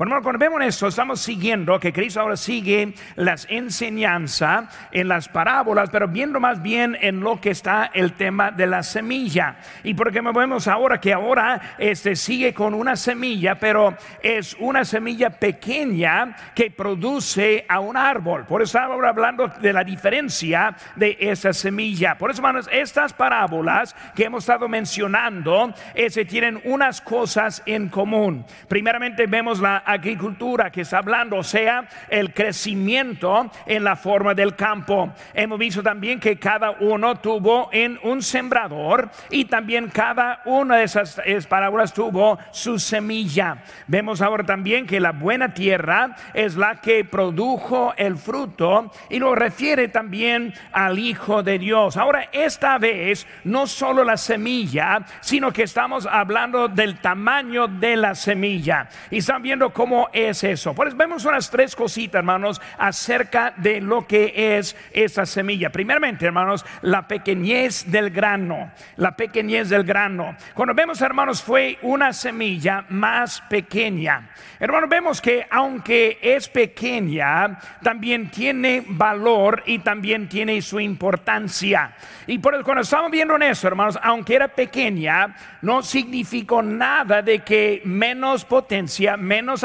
Bueno, cuando vemos esto, estamos siguiendo que Cristo ahora sigue las enseñanzas en las parábolas, pero viendo más bien en lo que está el tema de la semilla. Y porque vemos ahora que ahora este sigue con una semilla, pero es una semilla pequeña que produce a un árbol. Por eso ahora hablando de la diferencia de esa semilla. Por eso, hermanos, estas parábolas que hemos estado mencionando, ese, tienen unas cosas en común. Primeramente vemos la agricultura que está hablando, o sea, el crecimiento en la forma del campo. Hemos visto también que cada uno tuvo en un sembrador y también cada una de esas parábolas tuvo su semilla. Vemos ahora también que la buena tierra es la que produjo el fruto y lo refiere también al Hijo de Dios. Ahora, esta vez no solo la semilla, sino que estamos hablando del tamaño de la semilla. Y están viendo cómo es eso. Pues vemos unas tres cositas, hermanos, acerca de lo que es esa semilla. Primeramente, hermanos, la pequeñez del grano. La pequeñez del grano. Cuando vemos, hermanos, fue una semilla más pequeña. Hermanos, vemos que aunque es pequeña, también tiene valor y también tiene su importancia. Y por eso, cuando estamos viendo en eso, hermanos, aunque era pequeña, no significó nada de que menos potencia, menos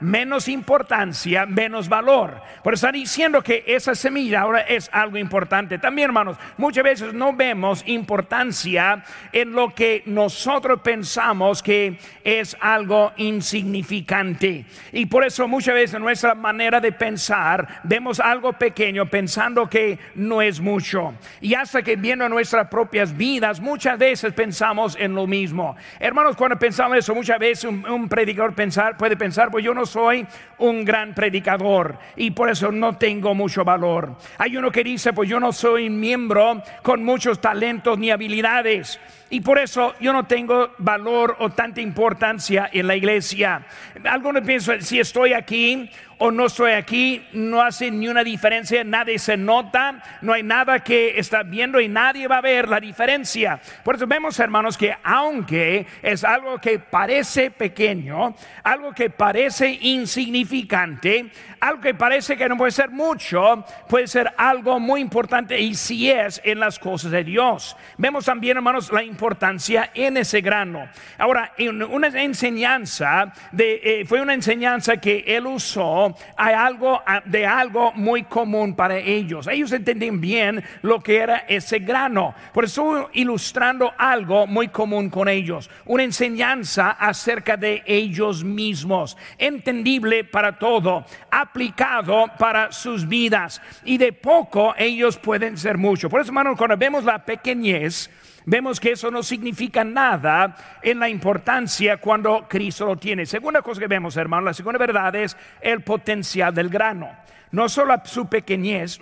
menos importancia, menos valor. Por eso está diciendo que esa semilla ahora es algo importante. También, hermanos, muchas veces no vemos importancia en lo que nosotros pensamos que es algo insignificante. Y por eso muchas veces nuestra manera de pensar vemos algo pequeño pensando que no es mucho. Y hasta que viendo nuestras propias vidas, muchas veces pensamos en lo mismo. Hermanos, cuando pensamos eso, muchas veces un, un predicador puede pensar, pues yo no soy un gran predicador y por eso no tengo mucho valor. Hay uno que dice, pues yo no soy miembro con muchos talentos ni habilidades y por eso yo no tengo valor o tanta importancia en la iglesia. Algunos piensan, si estoy aquí o no estoy aquí, no hace ni una diferencia, nadie se nota, no hay nada que está viendo y nadie va a ver la diferencia. Por eso vemos, hermanos, que aunque es algo que parece pequeño, algo que parece insignificante, algo que parece que no puede ser mucho, puede ser algo muy importante y si es en las cosas de Dios. Vemos también, hermanos, la importancia en ese grano. Ahora, en una enseñanza, de, eh, fue una enseñanza que él usó hay algo ah, de algo muy común para ellos. Ellos entendían bien lo que era ese grano. Por eso ilustrando algo muy común con ellos, una enseñanza acerca de ellos mismos, entendible para todo, aplicado para sus vidas y de poco ellos pueden ser mucho. Por eso, hermano, cuando vemos la pequeñez vemos que eso no significa nada en la importancia cuando Cristo lo tiene. Segunda cosa que vemos, hermano, la segunda verdad es el potencial del grano. No solo su pequeñez,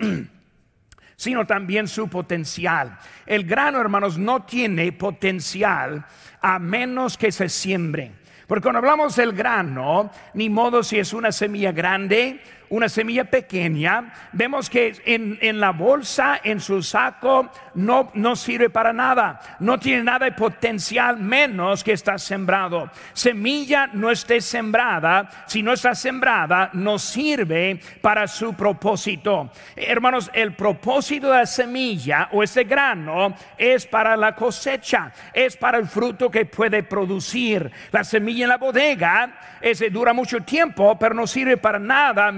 sino también su potencial. El grano, hermanos, no tiene potencial a menos que se siembre. Porque cuando hablamos del grano, ni modo si es una semilla grande una semilla pequeña, vemos que en, la bolsa, en su saco, no, no sirve para nada, no tiene nada de potencial menos que está sembrado. Semilla no esté sembrada, si no está sembrada, no sirve para su propósito. Hermanos, el propósito de la semilla o ese grano es para la cosecha, es para el fruto que puede producir. La semilla en la bodega ese dura mucho tiempo, pero no sirve para nada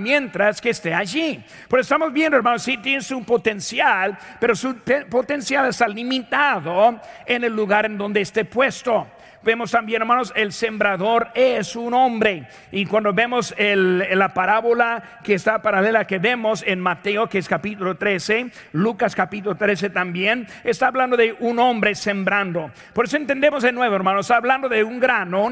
que esté allí. Pero estamos viendo, hermanos, sí tiene su potencial, pero su potencial está limitado en el lugar en donde esté puesto. Vemos también, hermanos, el sembrador es un hombre. Y cuando vemos la parábola que está paralela que vemos en Mateo, que es capítulo 13, Lucas capítulo 13 también, está hablando de un hombre sembrando. Por eso entendemos de nuevo, hermanos, está hablando de un grano,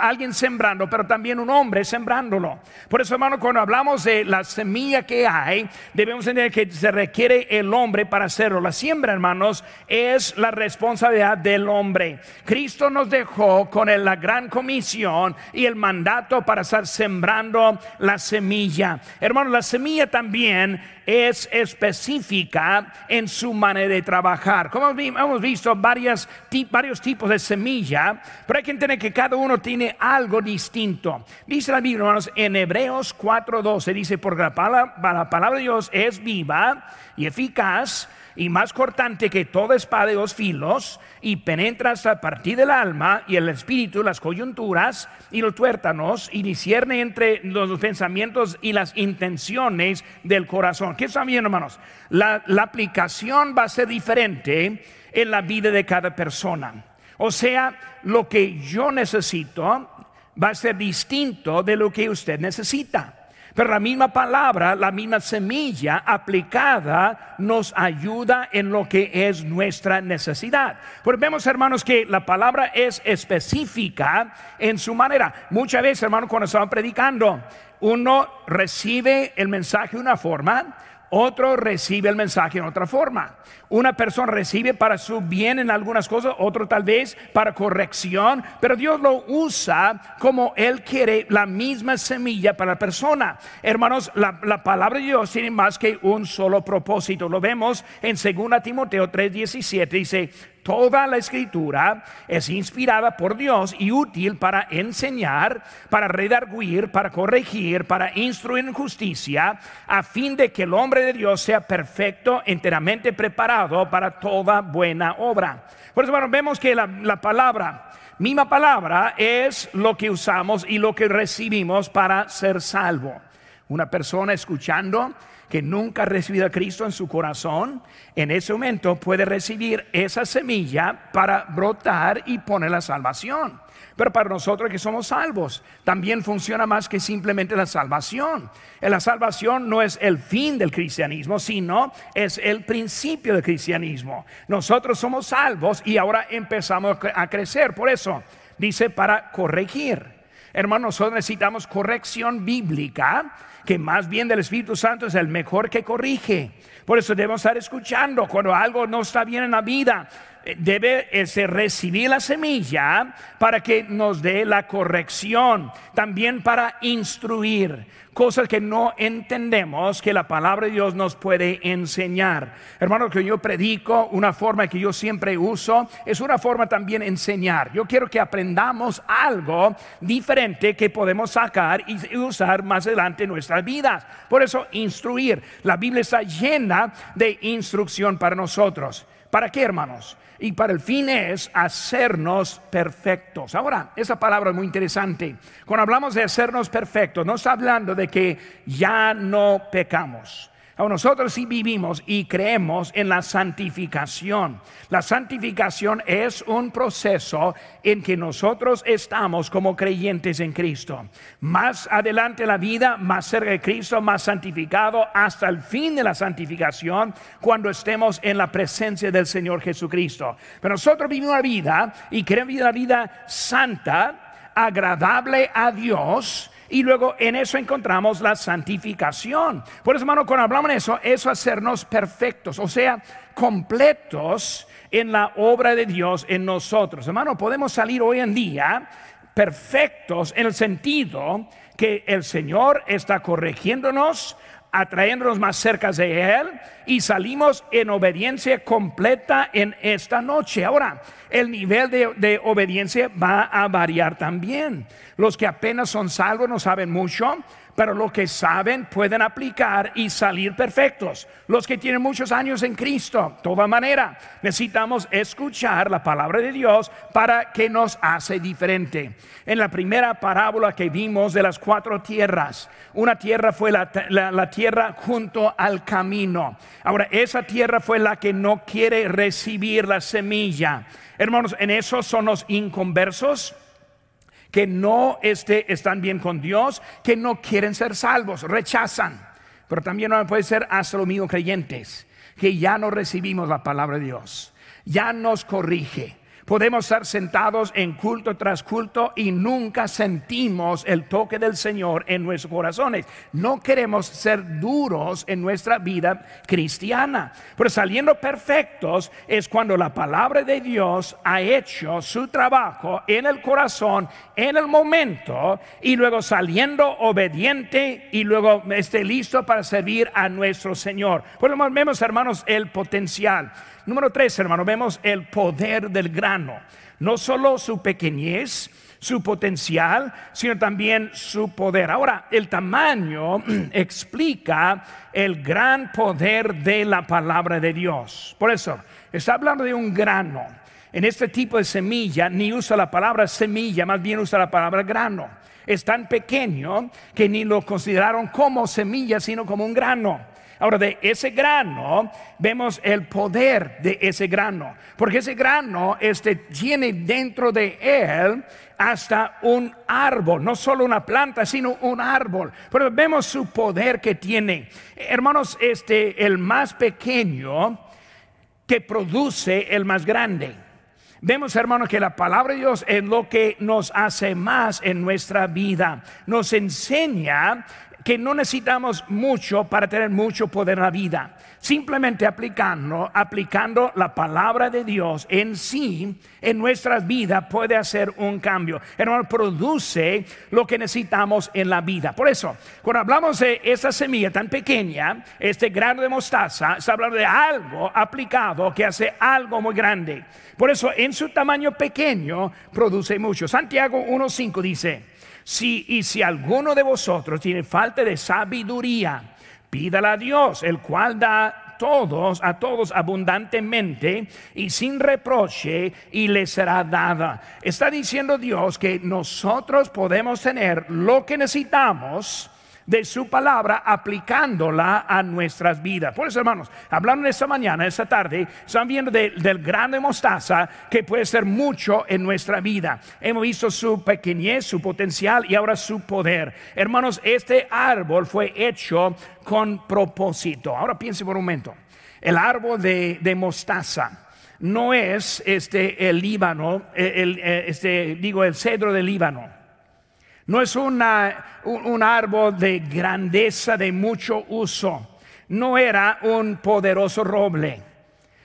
alguien sembrando, pero también un hombre sembrándolo. Por eso, hermanos, cuando hablamos de la semilla que hay, debemos entender que se requiere el hombre para hacerlo. La siembra, hermanos, es la responsabilidad del hombre. Cristo nos dejó con la gran comisión y el mandato para estar sembrando la semilla. Hermano, la semilla también es específica en su manera de trabajar. Como hemos visto varios tipos de semilla, pero hay que entender que cada uno tiene algo distinto. Dice la Biblia, hermanos, en Hebreos 4:12 dice, porque la la palabra de Dios es viva y eficaz y más cortante que toda espada de dos filos, y penetra hasta partir del alma y el espíritu, las coyunturas y los tuértanos, y discierne entre los pensamientos y las intenciones del corazón. ¿Qué están viendo, hermanos? La, la aplicación va a ser diferente en la vida de cada persona. O sea, lo que yo necesito va a ser distinto de lo que usted necesita. Pero la misma palabra, la misma semilla aplicada nos ayuda en lo que es nuestra necesidad. Porque vemos, hermanos, que la palabra es específica en su manera. Muchas veces, hermanos, cuando estamos predicando, uno recibe el mensaje de una forma, otro recibe el mensaje en otra forma. Una persona recibe para su bien en algunas cosas, otro tal vez para corrección, pero Dios lo usa como Él quiere la misma semilla para la persona. Hermanos, la, la palabra de Dios tiene más que un solo propósito. Lo vemos en 2 Timoteo 3:17, dice, Toda la escritura es inspirada por Dios y útil para enseñar, para redarguir, para corregir, para instruir en justicia, a fin de que el hombre de Dios sea perfecto, enteramente preparado para toda buena obra. Por eso, bueno, vemos que la, la palabra, misma palabra, es lo que usamos y lo que recibimos para ser salvo. Una persona escuchando que nunca ha recibido a Cristo en su corazón, en ese momento puede recibir esa semilla para brotar y poner la salvación. Pero para nosotros que somos salvos, también funciona más que simplemente la salvación. La salvación no es el fin del cristianismo, sino es el principio del cristianismo. Nosotros somos salvos y ahora empezamos a crecer. Por eso dice para corregir. Hermanos, nosotros necesitamos corrección bíblica que más bien del Espíritu Santo es el mejor que corrige. Por eso debemos estar escuchando cuando algo no está bien en la vida. Eh, debe ese recibir la semilla para que nos dé la corrección, también para instruir cosas que no entendemos que la palabra de Dios nos puede enseñar. Hermano, que yo predico, una forma que yo siempre uso, es una forma también enseñar. Yo quiero que aprendamos algo diferente que podemos sacar y usar más adelante en nuestras vidas. Por eso, instruir. La Biblia está llena de instrucción para nosotros. ¿Para qué, hermanos? Y para el fin es hacernos perfectos. Ahora, esa palabra es muy interesante. Cuando hablamos de hacernos perfectos, no está hablando de que ya no pecamos. Nosotros sí vivimos y creemos en la santificación. La santificación es un proceso en que nosotros estamos como creyentes en Cristo. Más adelante la vida, más cerca de Cristo, más santificado hasta el fin de la santificación, cuando estemos en la presencia del Señor Jesucristo. Pero nosotros vivimos una vida y queremos vivir una vida santa, agradable a Dios y luego en eso encontramos la santificación. Por eso, hermano, cuando hablamos de eso, eso hacernos perfectos, o sea, completos en la obra de Dios en nosotros. Hermano, podemos salir hoy en día perfectos en el sentido que el Señor está corrigiéndonos, atrayéndonos más cerca de Él y salimos en obediencia completa en esta noche. Ahora, el nivel de, de, obediencia va a variar también. Los que apenas son salvos no saben mucho, pero los que saben pueden aplicar y salir perfectos. Los que tienen muchos años en Cristo, toda manera, necesitamos escuchar la palabra de Dios para que nos hace diferente. En la primera parábola que vimos de las cuatro tierras, una tierra fue la, tierra junto al camino. Ahora, esa tierra fue la que no quiere recibir la semilla. Hermanos, en eso son los inconversos que no este, están bien con Dios, que no quieren ser salvos, rechazan. Pero también puede ser hasta lo mismo creyentes, que ya no recibimos la palabra de Dios, ya nos corrige. Podemos estar sentados en culto tras culto y nunca sentimos el toque del Señor en nuestros corazones. No queremos ser duros en nuestra vida cristiana. Pero saliendo perfectos es cuando la palabra de Dios ha hecho su trabajo en el corazón, en el momento, y luego saliendo obediente y luego esté listo para servir a nuestro Señor. Lo vemos, hermanos, el potencial. Número tres, hermano, vemos el poder del grano. No solo su pequeñez, su potencial, sino también su poder. Ahora, el tamaño explica el gran poder de la palabra de Dios. Por eso, está hablando de un grano. En este tipo de semilla ni usa la palabra semilla, más bien usa la palabra grano. Es tan pequeño que ni lo consideraron como semilla, sino como un grano. Ahora, de ese grano vemos el poder de ese grano, porque ese grano este, tiene dentro de él hasta un árbol, no solo una planta, sino un árbol. Pero vemos su poder que tiene. Hermanos, este, el más pequeño que produce el más grande. Vemos, hermanos, que la palabra de Dios es lo que nos hace más en nuestra vida. Nos enseña que no necesitamos mucho para tener mucho poder en la vida. Simplemente aplicando, aplicando la palabra de Dios en sí, en nuestras vidas, puede hacer un cambio. Hermano, produce lo que necesitamos en la vida. Por eso, cuando hablamos de esa semilla tan pequeña, este grano de mostaza, se habla de algo aplicado que hace algo muy grande. Por eso, en su tamaño pequeño, produce mucho. Santiago 1.5 dice, si, y si alguno de vosotros tiene falta de sabiduría, pídala a Dios, el cual da todos, a todos abundantemente y sin reproche y le será dada. Está diciendo Dios que nosotros podemos tener lo que necesitamos de su palabra aplicándola a nuestras vidas. Por eso, hermanos, hablando esta mañana, esta tarde, están viendo del grano de mostaza que puede ser mucho en nuestra vida. Hemos visto su pequeñez, su potencial y ahora su poder. Hermanos, este árbol fue hecho con propósito. Ahora piense por un momento. El árbol de, mostaza no es este el Líbano, el, este, digo el cedro del Líbano no es un, árbol de grandeza, de mucho uso. No era un poderoso roble,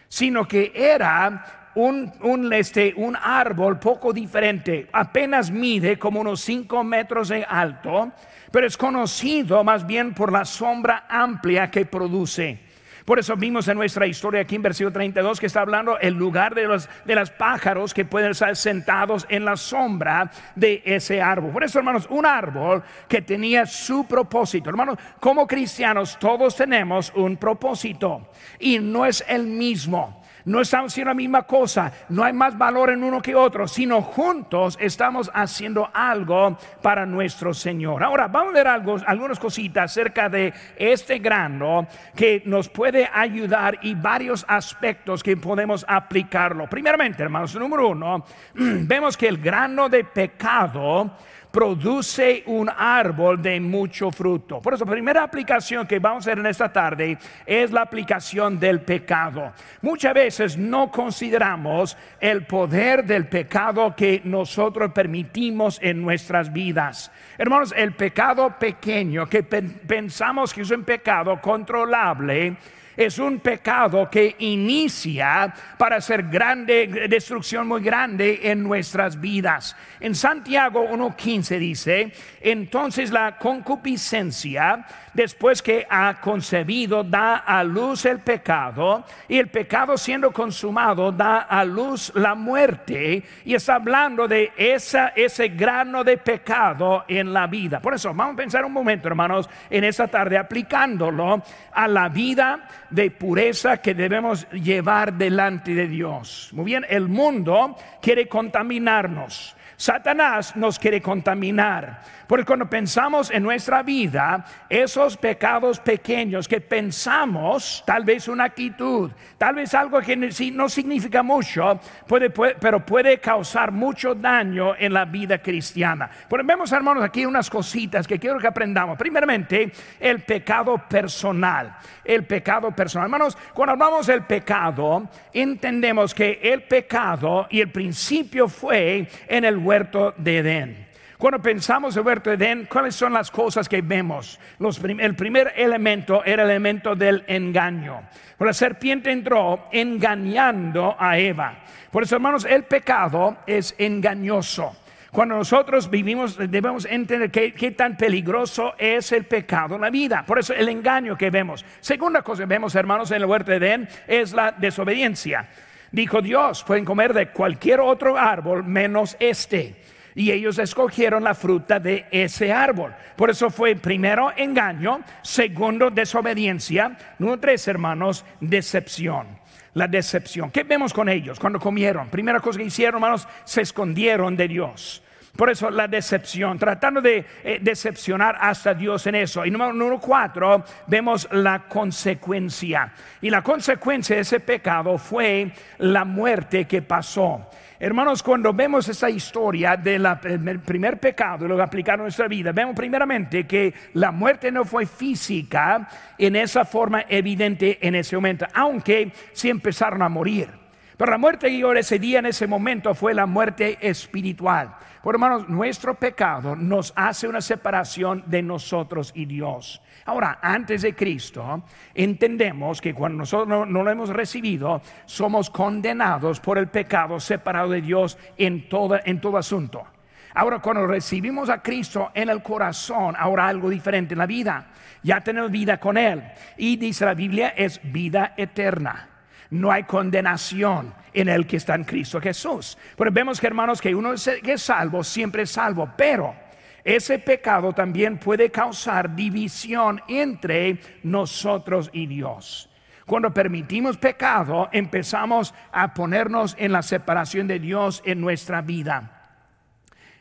sino que era un, un, este, un árbol poco diferente. Apenas mide como unos 5 metros de alto, pero es conocido más bien por la sombra amplia que produce. Por eso vimos en nuestra historia aquí en versículo 32 que está hablando el lugar de los de las pájaros que pueden estar sentados en la sombra de ese árbol. Por eso, hermanos, un árbol que tenía su propósito. Hermanos, como cristianos todos tenemos un propósito y no es el mismo no estamos haciendo la misma cosa, no hay más valor en uno que otro, sino juntos estamos haciendo algo para nuestro Señor. Ahora vamos a ver algunas cositas acerca de este grano que nos puede ayudar y varios aspectos que podemos aplicarlo. Primeramente, hermanos, número uno, vemos que el grano de pecado produce un árbol de mucho fruto. Por eso, primera aplicación que vamos a hacer en esta tarde es la aplicación del pecado. Muchas veces no consideramos el poder del pecado que nosotros permitimos en nuestras vidas. Hermanos, el pecado pequeño que pensamos que es un pecado controlable, es un pecado que inicia para hacer grande destrucción muy grande en nuestras vidas. En Santiago 1:15 dice, entonces la concupiscencia después que ha concebido da a luz el pecado y el pecado siendo consumado da a luz la muerte y está hablando de ese grano de pecado en la vida. Por eso vamos a pensar un momento hermanos en esta tarde aplicándolo a la vida de pureza que debemos llevar delante de Dios. Muy bien, el mundo quiere contaminarnos. Satanás nos quiere contaminar. Porque cuando pensamos en nuestra vida, esos pecados pequeños que pensamos, tal vez una actitud, tal vez algo que no significa mucho, puede, pero puede causar mucho daño en la vida cristiana. Pero vemos, hermanos, aquí unas cositas que quiero que aprendamos. Primeramente, el pecado personal. El pecado personal. Hermanos, cuando hablamos del pecado, entendemos que el pecado y el principio fue en el huerto de Edén. Cuando pensamos en huerto Edén, ¿cuáles son las cosas que vemos? el primer elemento era el elemento del engaño. La serpiente entró engañando a Eva. Por eso, hermanos, el pecado es engañoso. Cuando nosotros vivimos, debemos entender qué, qué, tan peligroso es el pecado en la vida. Por eso el engaño que vemos. Segunda cosa que vemos, hermanos, en el huerto de Edén es la desobediencia. Dijo Dios, pueden comer de cualquier otro árbol menos este y ellos escogieron la fruta de ese árbol. Por eso fue primero engaño, segundo desobediencia, número tres hermanos, decepción. La decepción. ¿Qué vemos con ellos cuando comieron? Primera cosa que hicieron, hermanos, se escondieron de Dios. Por eso la decepción, tratando de eh, decepcionar hasta Dios en eso. Y número, número cuatro, vemos la consecuencia. Y la consecuencia de ese pecado fue la muerte que pasó. Hermanos, cuando vemos esa historia del primer pecado y lo aplicaron a nuestra vida, vemos primeramente que la muerte no fue física en esa forma evidente en ese momento, aunque sí empezaron a morir. Pero la muerte que ese día, en ese momento, fue la muerte espiritual. Por hermanos, nuestro pecado nos hace una separación de nosotros y Dios. Ahora, antes de Cristo, entendemos que cuando nosotros no, lo hemos recibido, somos condenados por el pecado separado de Dios en todo, en todo asunto. Ahora, cuando recibimos a Cristo en el corazón, ahora algo diferente en la vida. Ya tenemos vida con Él. Y dice la Biblia, es vida eterna. No hay condenación en el que está en Cristo Jesús. Pero vemos hermanos, que uno que es salvo, siempre es salvo. Pero ese pecado también puede causar división entre nosotros y Dios. Cuando permitimos pecado, empezamos a ponernos en la separación de Dios en nuestra vida.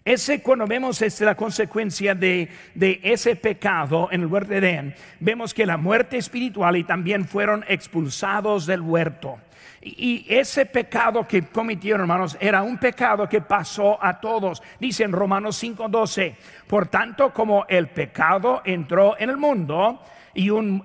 Ese cuando vemos este, la consecuencia de, de, ese pecado en el huerto de Edén, vemos que la muerte espiritual y también fueron expulsados del huerto. Y ese pecado que cometieron, hermanos, era un pecado que pasó a todos. Dice en Romanos 5:12, por tanto como el pecado entró en el mundo, y, un,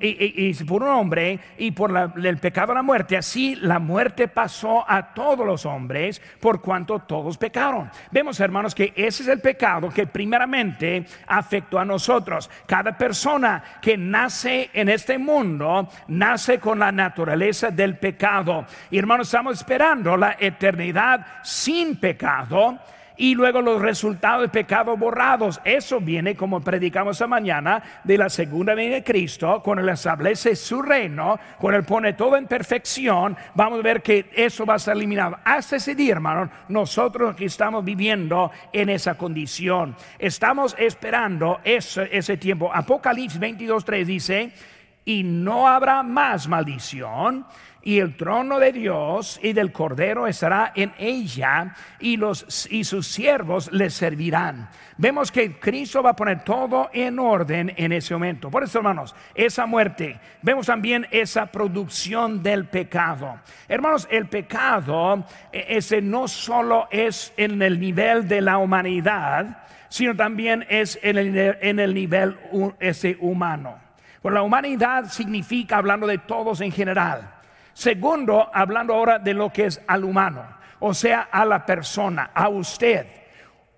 por un hombre y por el pecado la muerte. Así la muerte pasó a todos los hombres por cuanto todos pecaron. Vemos, hermanos, que ese es el pecado que primeramente afectó a nosotros. Cada persona que nace en este mundo nace con la naturaleza del pecado. Y hermanos, estamos esperando la eternidad sin pecado y luego los resultados de pecado borrados. Eso viene, como predicamos esta mañana, de la segunda venida de Cristo, cuando Él establece su reino, cuando Él pone todo en perfección, vamos a ver que eso va a ser eliminado. Hasta ese día, hermano, nosotros que estamos viviendo en esa condición, estamos esperando ese, ese tiempo. Apocalipsis 22, 3 dice, y no habrá más maldición y el trono de Dios y del Cordero estará en ella y, los, y sus siervos le servirán. Vemos que Cristo va a poner todo en orden en ese momento. Por eso, hermanos, esa muerte, vemos también esa producción del pecado. Hermanos, el pecado e, ese no solo es en el nivel de la humanidad, sino también es en el, en el nivel ese humano. Por la humanidad significa hablando de todos en general Segundo, hablando ahora de lo que es al humano, o sea, a la persona, a usted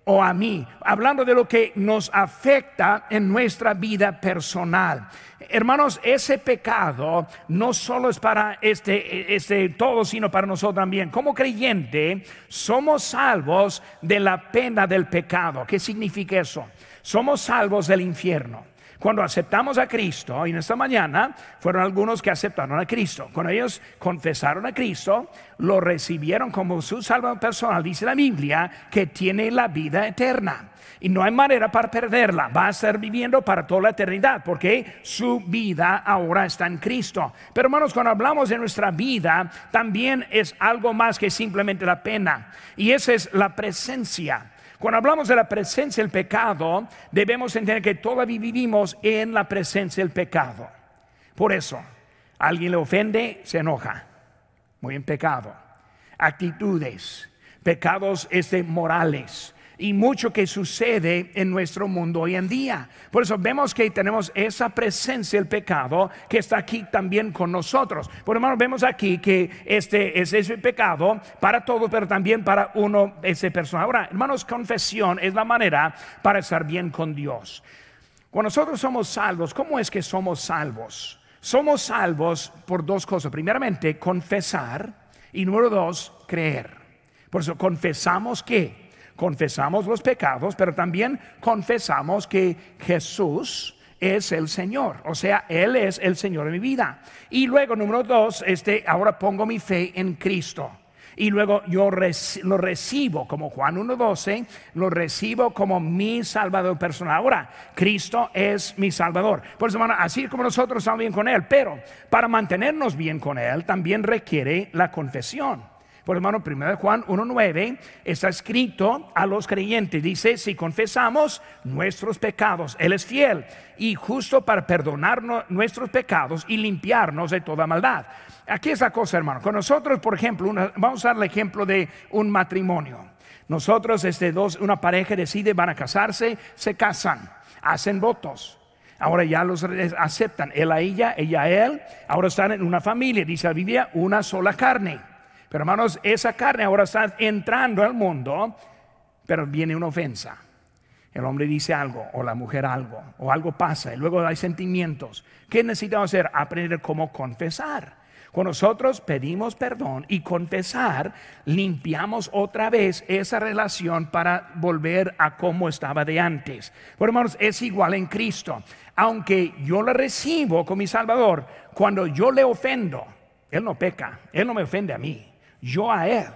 o a mí, hablando de lo que nos afecta en nuestra vida personal. Hermanos, ese pecado no solo es para este, este todo, sino para nosotros también. Como creyente, somos salvos de la pena del pecado. ¿Qué significa eso? Somos salvos del infierno. Cuando aceptamos a Cristo, y en esta mañana fueron algunos que aceptaron a Cristo, cuando ellos confesaron a Cristo, lo recibieron como su salvador personal, dice la Biblia, que tiene la vida eterna. Y no hay manera para perderla. Va a estar viviendo para toda la eternidad porque su vida ahora está en Cristo. Pero hermanos, cuando hablamos de nuestra vida, también es algo más que simplemente la pena. Y esa es la presencia. Cuando hablamos de la presencia del pecado, debemos entender que todavía vivimos en la presencia del pecado. Por eso, alguien le ofende, se enoja. Muy en pecado. Actitudes, pecados este, morales, y mucho que sucede en nuestro mundo hoy en día. Por eso vemos que tenemos esa presencia del pecado que está aquí también con nosotros. Por hermano, vemos aquí que este es ese pecado para todos, pero también para uno, ese persona. Ahora, hermanos, confesión es la manera para estar bien con Dios. Cuando nosotros somos salvos, ¿cómo es que somos salvos? Somos salvos por dos cosas. Primeramente, confesar y número dos, creer. Por eso confesamos que confesamos los pecados, pero también confesamos que Jesús es el Señor, o sea, Él es el Señor de mi vida. Y luego, número dos, este, ahora pongo mi fe en Cristo. Y luego yo lo recibo como Juan 1.12, lo recibo como mi Salvador personal. Ahora, Cristo es mi Salvador. Por eso, hermano, así como nosotros estamos bien con Él, pero para mantenernos bien con Él también requiere la confesión. Por hermano, 1 Juan 1.9 está escrito a los creyentes. Dice, si confesamos nuestros pecados, Él es fiel y justo para perdonarnos nuestros pecados y limpiarnos de toda maldad. Aquí es la cosa, hermano. Con nosotros, por ejemplo, vamos a dar el ejemplo de un matrimonio. Nosotros, este, dos, una pareja decide, van a casarse, se casan, hacen votos. Ahora ya los aceptan, él a ella, ella a él. Ahora están en una familia, dice la Biblia, una sola carne. Pero hermanos, esa carne ahora está entrando al mundo, pero viene una ofensa. El hombre dice algo o la mujer algo o algo pasa y luego hay sentimientos. ¿Qué necesitamos hacer? Aprender cómo confesar. Cuando nosotros pedimos perdón y confesar, limpiamos otra vez esa relación para volver a como estaba de antes. Por hermanos, es igual en Cristo. Aunque yo lo recibo con mi Salvador, cuando yo le ofendo, Él no peca, Él no me ofende a mí yo a Él.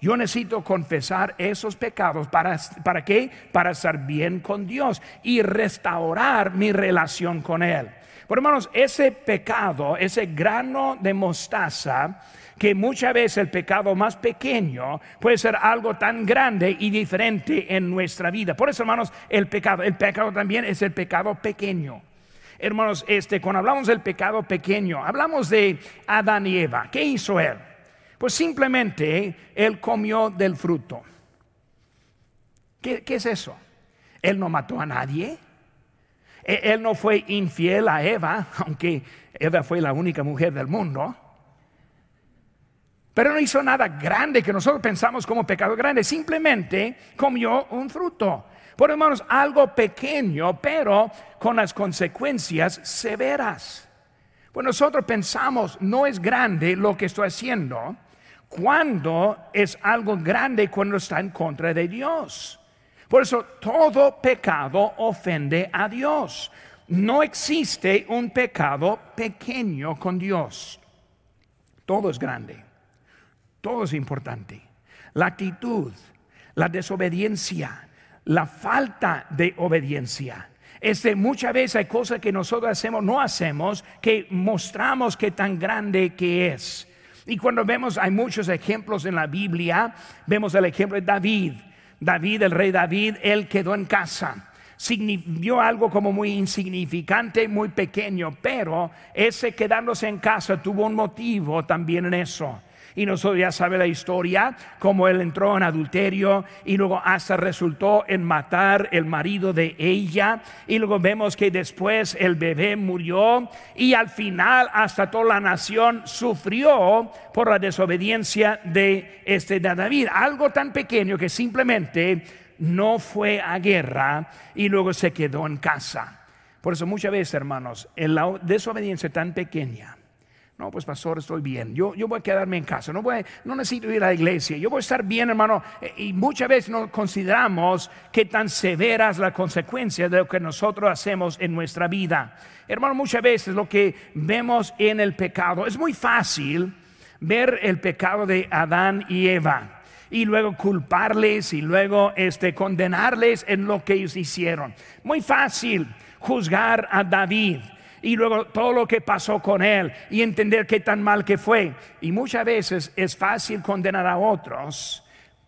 Yo necesito confesar esos pecados. ¿Para, ¿Para qué? Para estar bien con Dios y restaurar mi relación con Él. Por hermanos, ese pecado, ese grano de mostaza, que muchas veces el pecado más pequeño puede ser algo tan grande y diferente en nuestra vida. Por eso, hermanos, el pecado, el pecado también es el pecado pequeño. Hermanos, este, cuando hablamos del pecado pequeño, hablamos de Adán y Eva. ¿Qué hizo él? Pues simplemente él comió del fruto. ¿Qué, es eso? Él no mató a nadie. E, él no fue infiel a Eva, aunque Eva fue la única mujer del mundo. Pero no hizo nada grande que nosotros pensamos como pecado grande. Simplemente comió un fruto. Por hermanos, algo pequeño, pero con las consecuencias severas. Pues nosotros pensamos, no es grande lo que estoy haciendo, cuando es algo grande cuando está en contra de Dios. Por eso todo pecado ofende a Dios. No existe un pecado pequeño con Dios. Todo es grande. Todo es importante. La actitud, la desobediencia, la falta de obediencia. Este, muchas veces hay cosas que nosotros hacemos, no hacemos, que mostramos que tan grande que es. Y cuando vemos, hay muchos ejemplos en la Biblia, vemos el ejemplo de David. David, el rey David, él quedó en casa. Vio algo como muy insignificante, muy pequeño, pero ese quedándose en casa tuvo un motivo también en eso. Y nosotros ya sabe la historia, como él entró en adulterio y luego hasta resultó en matar el marido de ella. Y luego vemos que después el bebé murió y al final hasta toda la nación sufrió por la desobediencia de este David. Algo tan pequeño que simplemente no fue a guerra y luego se quedó en casa. Por eso muchas veces, hermanos, la desobediencia tan pequeña, no, pues pastor, estoy bien. Yo, yo voy a quedarme en casa. No, voy, no necesito ir a la iglesia. Yo voy a estar bien, hermano. Eh, y muchas veces no consideramos qué tan severas las consecuencias de lo que nosotros hacemos en nuestra vida. Hermano, muchas veces lo que vemos en el pecado es muy fácil ver el pecado de Adán y Eva y luego culparles y luego este, condenarles en lo que ellos hicieron. Muy fácil juzgar a David y luego todo lo que pasó con él y entender qué tan mal que fue. Y muchas veces es fácil condenar a otros,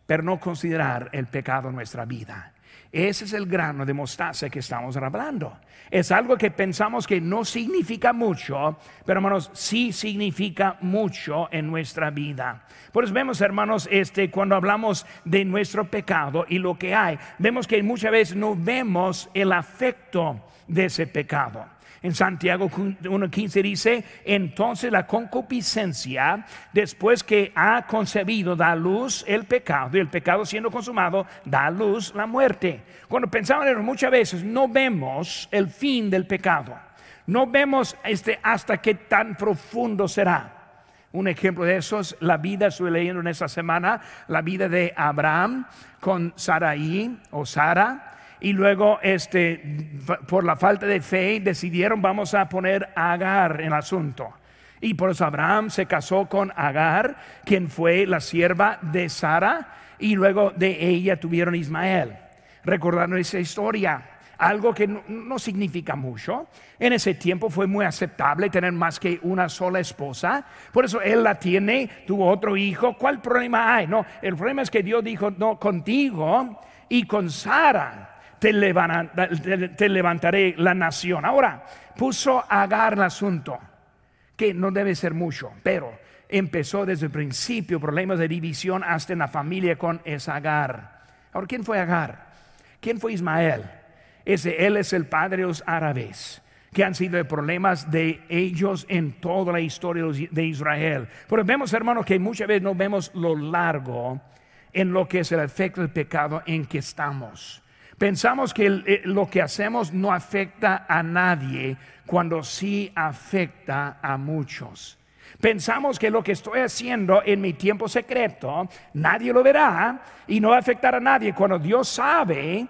pero no considerar el pecado en nuestra vida. Ese es el grano de mostaza que estamos hablando. Es algo que pensamos que no significa mucho, pero hermanos, sí significa mucho en nuestra vida. Por eso vemos, hermanos, este, cuando hablamos de nuestro pecado y lo que hay, vemos que muchas veces no vemos el afecto de ese pecado. En Santiago 1.15 dice, entonces la concupiscencia, después que ha concebido, da luz el pecado, y el pecado siendo consumado, da luz la muerte. Cuando pensamos en muchas veces no vemos el fin del pecado. No vemos este, hasta qué tan profundo será. Un ejemplo de eso es la vida, estoy leyendo en esta semana, la vida de Abraham con Sarai o Sara y luego este por la falta de fe decidieron vamos a poner a Agar en el asunto. Y por eso Abraham se casó con Agar, quien fue la sierva de Sara, y luego de ella tuvieron Ismael. Recordando esa historia, algo que no, significa mucho. En ese tiempo fue muy aceptable tener más que una sola esposa. Por eso él la tiene, tuvo otro hijo. ¿Cuál problema hay? No, el problema es que Dios dijo, no, contigo y con Sara te, levantaré la nación. Ahora, puso a Agar el asunto, que no debe ser mucho, pero empezó desde el principio problemas de división hasta en la familia con esa Agar. Ahora, ¿quién fue Agar? ¿Quién fue Ismael? Ese, él es el padre de los árabes que han sido problemas de ellos en toda la historia de Israel. Pero vemos, hermanos, que muchas veces no vemos lo largo en lo que es el efecto del pecado en que estamos. Pensamos que eh, lo que hacemos no afecta a nadie cuando sí afecta a muchos. Pensamos que lo que estoy haciendo en mi tiempo secreto, nadie lo verá y no va a afectar a nadie cuando Dios sabe.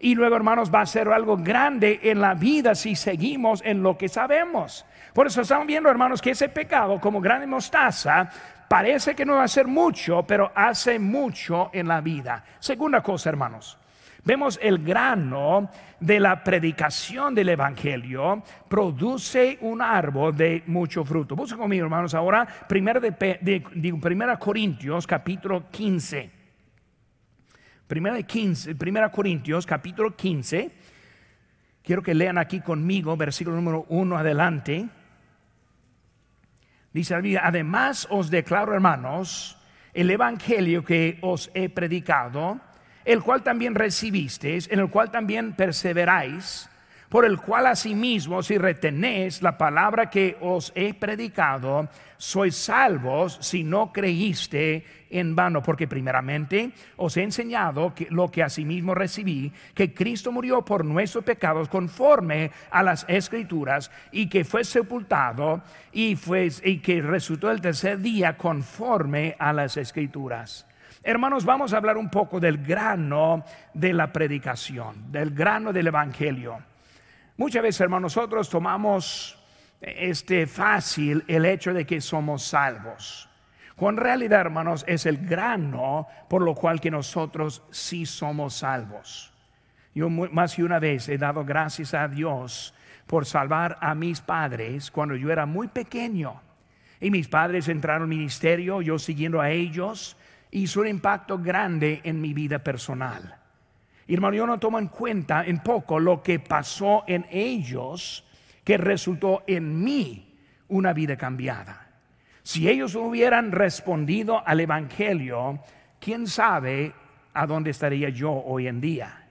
Y luego, hermanos, va a ser algo grande en la vida si seguimos en lo que sabemos. Por eso estamos viendo, hermanos, que ese pecado, como grande mostaza, parece que no va a ser mucho, pero hace mucho en la vida. Segunda cosa, hermanos vemos el grano de la predicación del Evangelio produce un árbol de mucho fruto. Busca conmigo, hermanos, ahora, primera, de, Corintios, capítulo 15. Primera, de 15, primera Corintios, capítulo 15. Quiero que lean aquí conmigo, versículo número 1 adelante. Dice además os declaro, hermanos, el Evangelio que os he predicado el cual también recibisteis, en el cual también perseveráis, por el cual asimismo, si retenéis la palabra que os he predicado, sois salvos si no creíste en vano, porque primeramente os he enseñado lo que asimismo recibí, que Cristo murió por nuestros pecados conforme a las escrituras, y que fue sepultado y, y que resultó el tercer día conforme a las escrituras Hermanos, vamos a hablar un poco del grano de la predicación, del grano del evangelio. Muchas veces, hermanos, nosotros tomamos este fácil el hecho de que somos salvos. En realidad, hermanos, es el grano por lo cual que nosotros sí somos salvos. Yo más de una vez he dado gracias a Dios por salvar a mis padres cuando yo era muy pequeño. Y mis padres entraron al ministerio, yo siguiendo a ellos, hizo un impacto grande en mi vida personal. Hermano, yo no tomo en cuenta en poco lo que pasó en ellos que resultó en mí una vida cambiada. Si ellos hubieran respondido al Evangelio, quién sabe a dónde estaría yo hoy en día.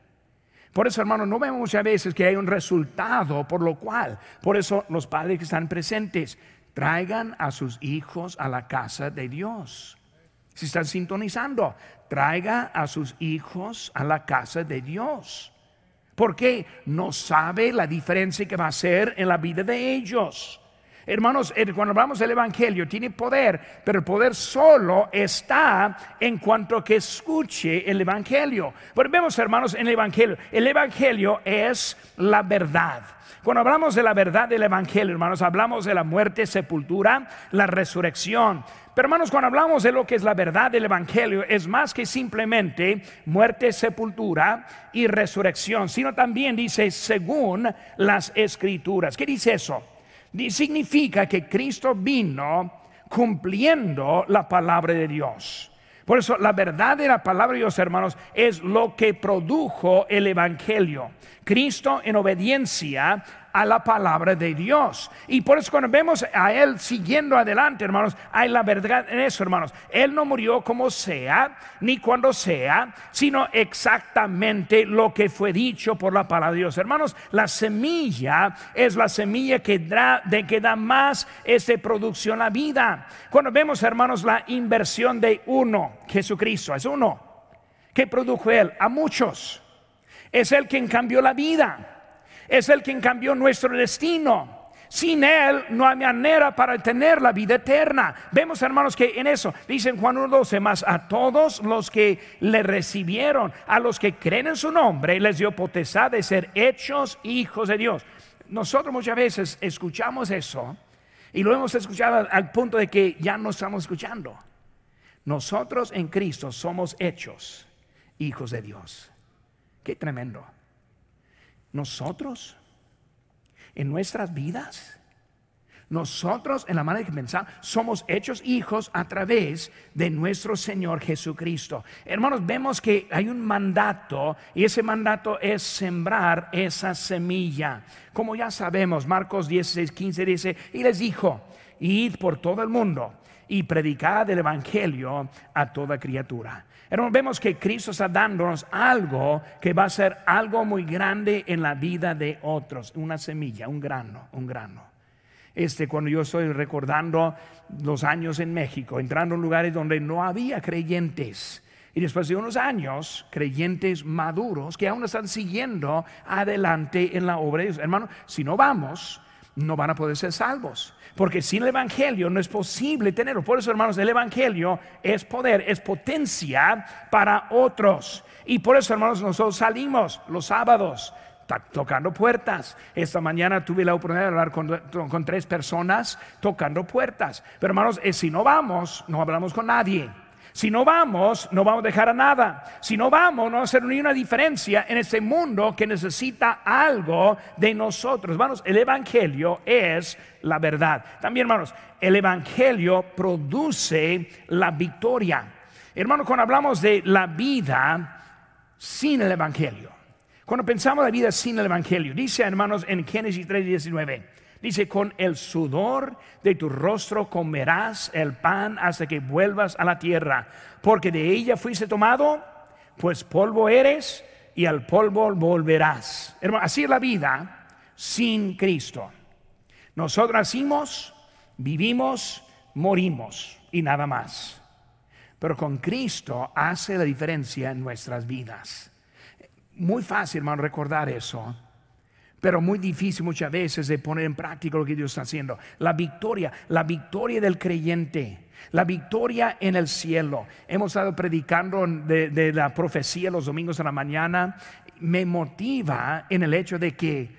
Por eso, hermano, no vemos muchas veces que hay un resultado por lo cual, por eso los padres que están presentes, traigan a sus hijos a la casa de Dios si están sintonizando, traiga a sus hijos a la casa de Dios. Porque no sabe la diferencia que va a hacer en la vida de ellos. Hermanos, cuando hablamos del Evangelio, tiene poder, pero el poder solo está en cuanto que escuche el Evangelio. Pero vemos, hermanos, en el Evangelio, el Evangelio es la verdad. Cuando hablamos de la verdad del Evangelio, hermanos, hablamos de la muerte, sepultura, la resurrección. Pero hermanos, cuando hablamos de lo que es la verdad del Evangelio, es más que simplemente muerte, sepultura y resurrección, sino también dice según las escrituras. ¿Qué dice eso? Significa que Cristo vino cumpliendo la palabra de Dios. Por eso la verdad de la palabra de Dios, hermanos, es lo que produjo el Evangelio. Cristo en obediencia a la palabra de Dios. Y por eso cuando vemos a Él siguiendo adelante, hermanos, hay la verdad en eso, hermanos. Él no murió como sea, ni cuando sea, sino exactamente lo que fue dicho por la palabra de Dios. Hermanos, la semilla es la semilla que da, de que da más este producción a vida. Cuando vemos, hermanos, la inversión de uno, Jesucristo, es uno. que produjo Él? A muchos. Es el quien cambió la vida es el quien cambió nuestro destino. Sin Él no hay manera para tener la vida eterna. Vemos, hermanos, que en eso dicen Juan 1.12, más a todos los que le recibieron, a los que creen en su nombre, les dio potestad de ser hechos hijos de Dios. Nosotros muchas veces escuchamos eso y lo hemos escuchado al punto de que ya no estamos escuchando. Nosotros en Cristo somos hechos hijos de Dios. Qué tremendo. Nosotros, en nuestras vidas, nosotros en la manera que pensamos somos hechos hijos a través de nuestro Señor Jesucristo. Hermanos, vemos que hay un mandato y ese mandato es sembrar esa semilla. Como ya sabemos, Marcos 16, 15 dice, y les dijo, id por todo el mundo y predicad el Evangelio a toda criatura. Hermanos, vemos que Cristo está dándonos algo que va a ser algo muy grande en la vida de otros, una semilla, un grano, un grano. Este, cuando yo estoy recordando los años en México, entrando en lugares donde no había creyentes, y después de unos años, creyentes maduros que aún están siguiendo adelante en la obra de Dios. Hermano, si no vamos, no van a poder ser salvos. Porque sin el Evangelio no es posible tenerlo. Por eso, hermanos, el Evangelio es poder, es potencia para otros. Y por eso, hermanos, nosotros salimos los sábados tocando puertas. Esta mañana tuve la oportunidad de hablar con, tres personas tocando puertas. Pero hermanos, eh, si no vamos, no hablamos con nadie. Si no vamos, no vamos a dejar a nada. Si no vamos, no va a hacer ni una diferencia en este mundo que necesita algo de nosotros. Hermanos, el Evangelio es la verdad. También, hermanos, el Evangelio produce la victoria. Hermanos, cuando hablamos de la vida sin el Evangelio, cuando pensamos la vida sin el Evangelio, dice, hermanos, en Génesis 3:19. Dice, con el sudor de tu rostro comerás el pan hasta que vuelvas a la tierra, porque de ella fuiste tomado, pues polvo eres y al polvo volverás. Hermano, así es la vida sin Cristo. Nosotros nacimos, vivimos, morimos y nada más. Pero con Cristo hace la diferencia en nuestras vidas. Muy fácil, hermano, recordar eso pero muy difícil muchas veces de poner en práctica lo que Dios está haciendo. La victoria, la victoria del creyente, la victoria en el cielo. Hemos estado predicando de, la profecía los domingos en la mañana. Me motiva en el hecho de que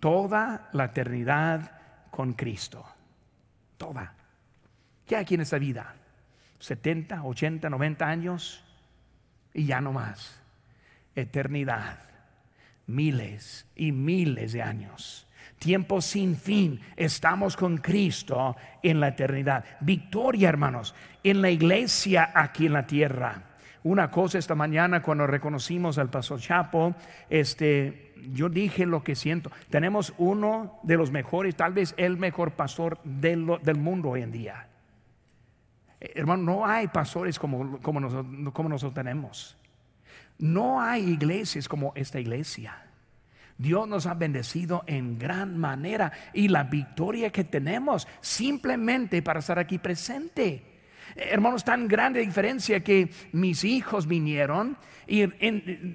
toda la eternidad con Cristo, toda. ¿Qué hay aquí en esta vida? 70, 80, 90 años y ya no más. Eternidad miles y miles de años. Tiempo sin fin. Estamos con Cristo en la eternidad. Victoria, hermanos, en la iglesia aquí en la tierra. Una cosa esta mañana cuando reconocimos al pastor Chapo, este, yo dije lo que siento. Tenemos uno de los mejores, tal vez el mejor pastor del, mundo hoy en día. Hermano, no hay pastores como, como, nosotros, como nosotros tenemos. No hay iglesias como esta iglesia. Dios nos ha bendecido en gran manera y la victoria que tenemos simplemente para estar aquí presente. Hermanos, tan grande diferencia que mis hijos vinieron y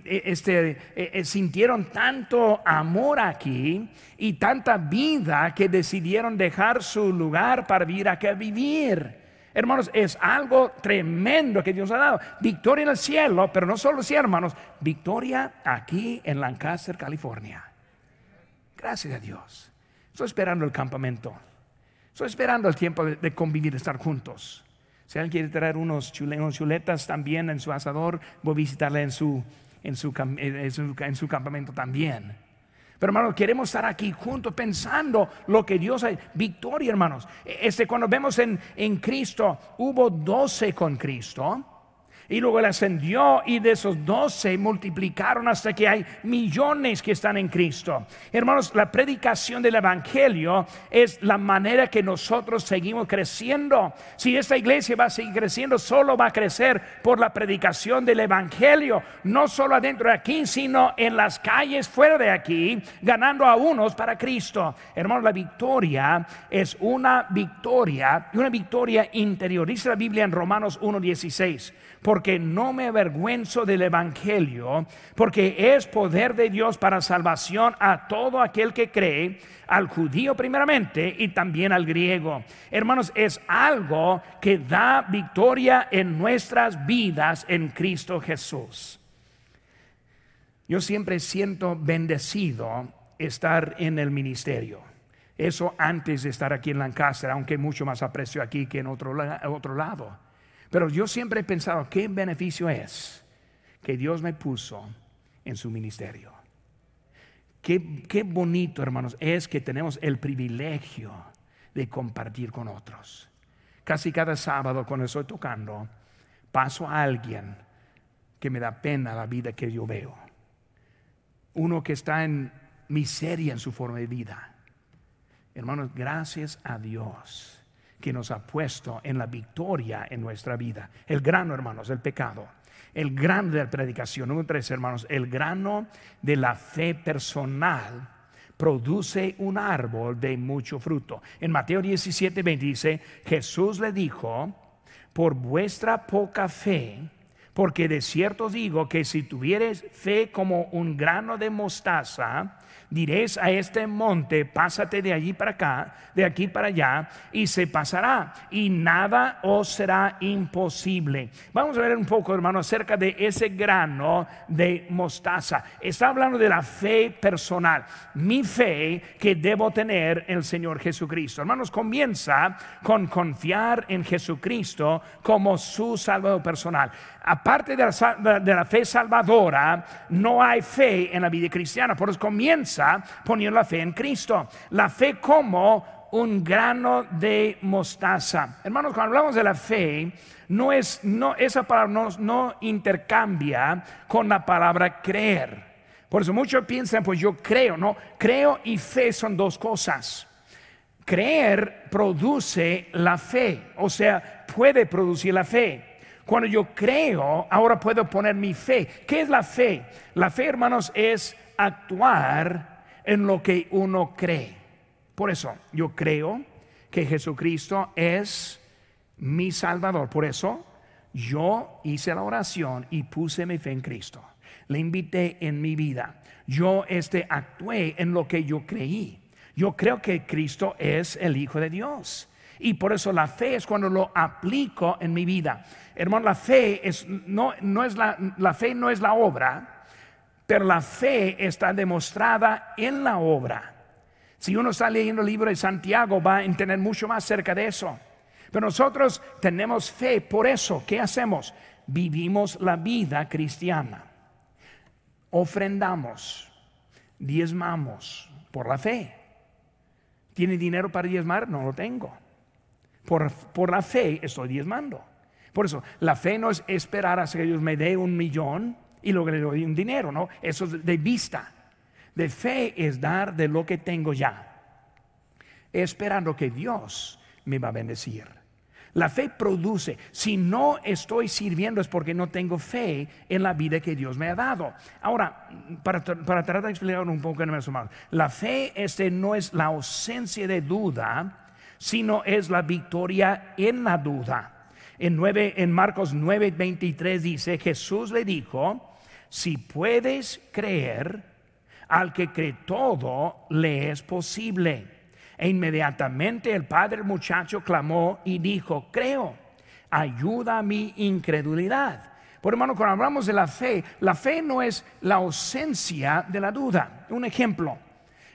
este, eh, eh, sintieron tanto amor aquí y tanta vida que decidieron dejar su lugar para ir aquí a vivir. Hermanos, es algo tremendo que Dios ha dado. Victoria en el cielo, pero no solo sí, hermanos, victoria aquí en Lancaster, California. Gracias a Dios. Estoy esperando el campamento. Estoy esperando el tiempo de, convivir, de estar juntos. Si alguien quiere traer unos, chuletas también en su asador, voy a visitarle su, en su campamento también. Pero hermanos, queremos estar aquí juntos pensando lo que Dios ha Victoria, hermanos. Este, cuando vemos en, en Cristo, hubo doce con Cristo. Y luego él ascendió y de esos doce multiplicaron hasta que hay millones que están en Cristo. Hermanos, la predicación del Evangelio es la manera que nosotros seguimos creciendo. Si esta iglesia va a seguir creciendo, solo va a crecer por la predicación del Evangelio, no solo adentro de aquí, sino en las calles fuera de aquí, ganando a unos para Cristo. Hermanos, la victoria es una victoria, una victoria interior. Dice la Biblia en Romanos 1.16 porque no me avergüenzo del Evangelio, porque es poder de Dios para salvación a todo aquel que cree, al judío primeramente y también al griego. Hermanos, es algo que da victoria en nuestras vidas en Cristo Jesús. Yo siempre siento bendecido estar en el ministerio. Eso antes de estar aquí en Lancaster, aunque mucho más aprecio aquí que en otro lado. Pero yo siempre he pensado, ¿qué beneficio es que Dios me puso en su ministerio? Qué, qué bonito, hermanos, es que tenemos el privilegio de compartir con otros. Casi cada sábado cuando estoy tocando, paso a alguien que me da pena la vida que yo veo. Uno que está en miseria en su forma de vida. Hermanos, gracias a Dios que nos ha puesto en la victoria en nuestra vida. El grano, hermanos, el pecado. El grano de la predicación. Número tres, hermanos, el grano de la fe personal produce un árbol de mucho fruto. En Mateo 17, 20 dice, Jesús le dijo, por vuestra poca fe, porque de cierto digo que si tuvieres fe como un grano de mostaza, diréis a este monte, pásate de allí para acá, de aquí para allá, y se pasará, y nada os será imposible. Vamos a ver un poco, hermano, acerca de ese grano de mostaza. Está hablando de la fe personal, mi fe que debo tener en el Señor Jesucristo. Hermanos, comienza con confiar en Jesucristo como su salvador personal. Aparte de la, de la fe salvadora, no hay fe en la vida cristiana, por eso comienza poniendo la fe en Cristo. La fe como un grano de mostaza. Hermanos, cuando hablamos de la fe, no es, no, esa palabra no, intercambia con la palabra creer. Por eso muchos piensan, pues yo creo, no, creo y fe son dos cosas. Creer produce la fe, o sea, puede producir la fe. Cuando yo creo, ahora puedo poner mi fe. ¿Qué es la fe? La fe, hermanos, es actuar en lo que uno cree. Por eso yo creo que Jesucristo es mi Salvador. Por eso yo hice la oración y puse mi fe en Cristo. Le invité en mi vida. Yo este actué en lo que yo creí. Yo creo que Cristo es el Hijo de Dios. Y por eso la fe es cuando lo aplico en mi vida. Hermano, la fe es no, no es la, la fe no es la obra, pero la fe está demostrada en la obra. Si uno está leyendo el libro de Santiago, va a entender mucho más cerca de eso. Pero nosotros tenemos fe, por eso, ¿qué hacemos? Vivimos la vida cristiana. Ofrendamos, diezmamos por la fe. ¿Tiene dinero para diezmar? No lo tengo. Por, por la fe estoy diezmando. Por eso, la fe no es esperar a que Dios me dé un millón y luego le doy un dinero, ¿no? Eso es de vista. De fe es dar de lo que tengo ya, esperando que Dios me va a bendecir. La fe produce. Si no estoy sirviendo es porque no tengo fe en la vida que Dios me ha dado. Ahora, para, para tratar de explicar un poco el la fe este no es la ausencia de duda, sino es la victoria en la duda. En, 9, en Marcos 9:23 dice, Jesús le dijo, si puedes creer, al que cree todo le es posible. E inmediatamente el padre muchacho clamó y dijo, creo, ayuda a mi incredulidad. Por hermano, cuando hablamos de la fe, la fe no es la ausencia de la duda. Un ejemplo,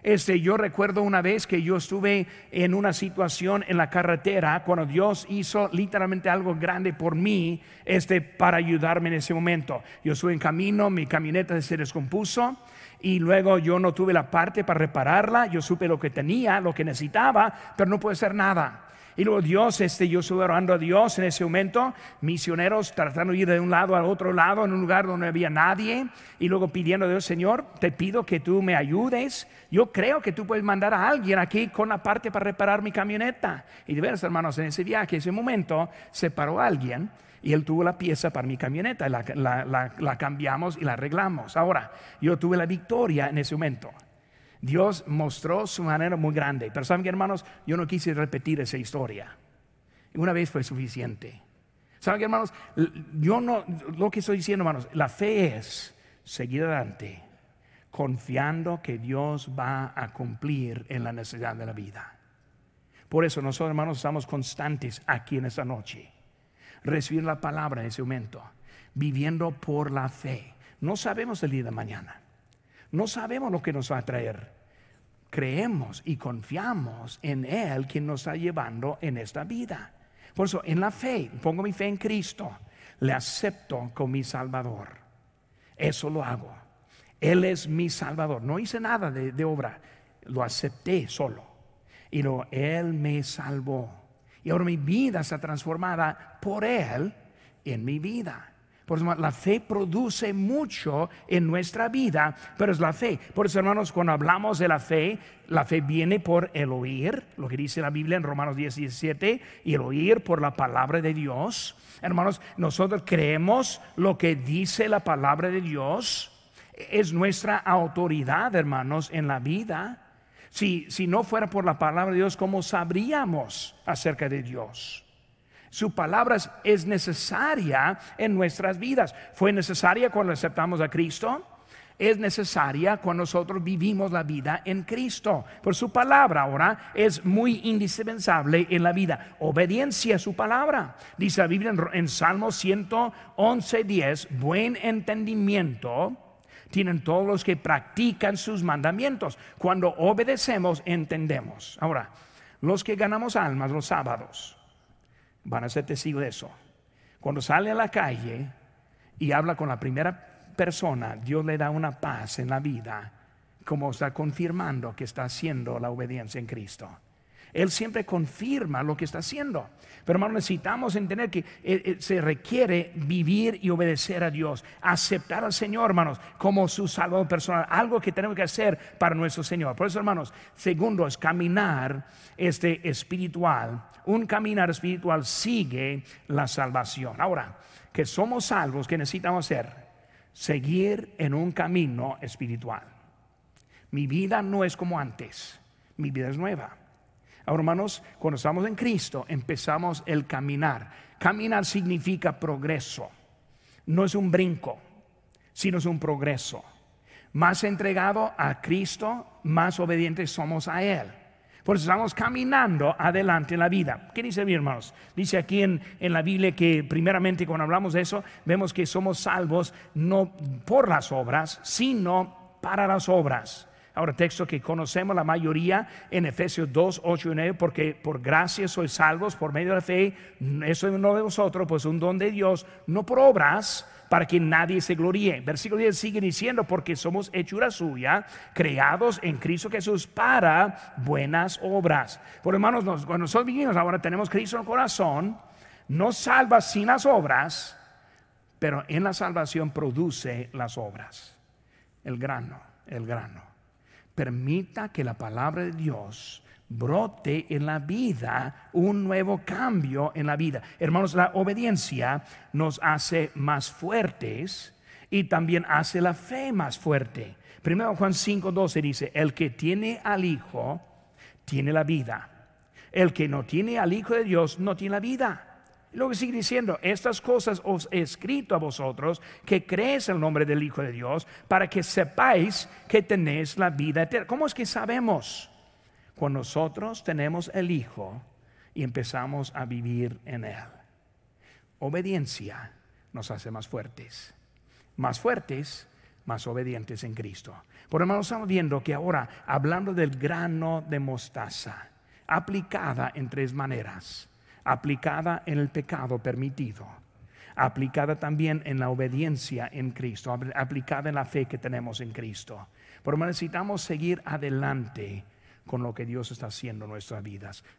este, yo recuerdo una vez que yo estuve en una situación en la carretera cuando Dios hizo literalmente algo grande por mí, este, para ayudarme en ese momento. Yo estuve en camino, mi camioneta se descompuso y luego yo no tuve la parte para repararla. Yo supe lo que tenía, lo que necesitaba, pero no pude hacer nada. Y luego Dios, este, yo estuve orando a Dios en ese momento, misioneros tratando de ir de un lado al otro lado, en un lugar donde no había nadie, y luego pidiendo a Dios, Señor, te pido que tú me ayudes. Yo creo que tú puedes mandar a alguien aquí con la parte para reparar mi camioneta. Y de veras, hermanos, en ese viaje, ese momento, se paró alguien y él tuvo la pieza para mi camioneta, la, la, cambiamos y la arreglamos. Ahora, yo tuve la victoria en ese momento. Dios mostró su manera muy grande, pero saben que hermanos, yo no quise repetir esa historia. Una vez fue suficiente. ¿Saben qué, hermanos? Yo no, lo que estoy diciendo, hermanos, la fe es seguir adelante, confiando que Dios va a cumplir en la necesidad de la vida. Por eso nosotros, hermanos, estamos constantes aquí en esta noche recibir la palabra en ese momento, viviendo por la fe. No sabemos el día de mañana, no sabemos lo que nos va a traer. Creemos y confiamos en Él quien nos está llevando en esta vida. Por eso, en la fe, pongo mi fe en Cristo, le acepto como mi Salvador. Eso lo hago. Él es mi Salvador. No hice nada de, de obra, lo acepté solo. Y lo, Él me salvó. Y ahora mi vida está transformada por Él en mi vida. Por eso la fe produce mucho en nuestra vida, pero es la fe. Por eso, hermanos, cuando hablamos de la fe, la fe viene por el oír, lo que dice la Biblia en Romanos 10, 17, y el oír por la palabra de Dios. Hermanos, nosotros creemos lo que dice la palabra de Dios. Es nuestra autoridad, hermanos, en la vida. Si, no fuera por la palabra de Dios, ¿cómo sabríamos acerca de Dios? Su palabra es necesaria en nuestras vidas. Fue necesaria cuando aceptamos a Cristo. Es necesaria cuando nosotros vivimos la vida en Cristo. Por su palabra ahora es muy indispensable en la vida. Obediencia a su palabra. Dice la Biblia en, Salmo 111, 10, buen entendimiento tienen todos los que practican sus mandamientos. Cuando obedecemos, entendemos. Ahora, los que ganamos almas los sábados van a ser testigos de eso. Cuando sale a la calle y habla con la primera persona, Dios le da una paz en la vida, como está confirmando que está haciendo la obediencia en Cristo. Él siempre confirma lo que está haciendo. Pero hermanos, necesitamos entender que eh, eh, se requiere vivir y obedecer a Dios, aceptar al Señor, hermanos, como su salvador personal, algo que tenemos que hacer para nuestro Señor. Por eso, hermanos, segundo es caminar este espiritual. Un caminar espiritual sigue la salvación. Ahora, que somos salvos, ¿qué necesitamos hacer? Seguir en un camino espiritual. Mi vida no es como antes, mi vida es nueva. Hermanos, cuando estamos en Cristo, empezamos el caminar. Caminar significa progreso. No es un brinco, sino es un progreso. Más entregado a Cristo, más obedientes somos a Él. Por eso estamos caminando adelante en la vida. ¿Qué dice mi hermanos? Dice aquí en, en, la Biblia que primeramente cuando hablamos de eso, vemos que somos salvos no por las obras, sino para las obras. Ahora, texto que conocemos la mayoría en Efesios 2, 8 y 9, porque por gracia sois salvos por medio de la fe, eso no de vosotros, pues un don de Dios, no por obras, para que nadie se gloríe. Versículo 10 sigue diciendo, porque somos hechura suya, creados en Cristo Jesús para buenas obras. Por hermanos, cuando nosotros vivimos ahora tenemos Cristo en el corazón, no salva sin las obras, pero en la salvación produce las obras. El grano, el grano permita que la palabra de Dios brote en la vida un nuevo cambio en la vida. Hermanos, la obediencia nos hace más fuertes y también hace la fe más fuerte. Primero Juan 5:12 dice, el que tiene al Hijo tiene la vida. El que no tiene al Hijo de Dios no tiene la vida. Luego sigue diciendo, estas cosas os he escrito a vosotros que en el nombre del Hijo de Dios, para que sepáis que tenéis la vida eterna. ¿Cómo es que sabemos? Cuando nosotros tenemos el Hijo y empezamos a vivir en Él. Obediencia nos hace más fuertes. Más fuertes, más obedientes en Cristo. Por hermano, estamos viendo que ahora, hablando del grano de mostaza, aplicada en tres maneras aplicada en el pecado permitido, aplicada también en la obediencia en Cristo, aplicada en la fe que tenemos en Cristo. Pero necesitamos seguir adelante con lo que Dios está haciendo en nuestras vidas.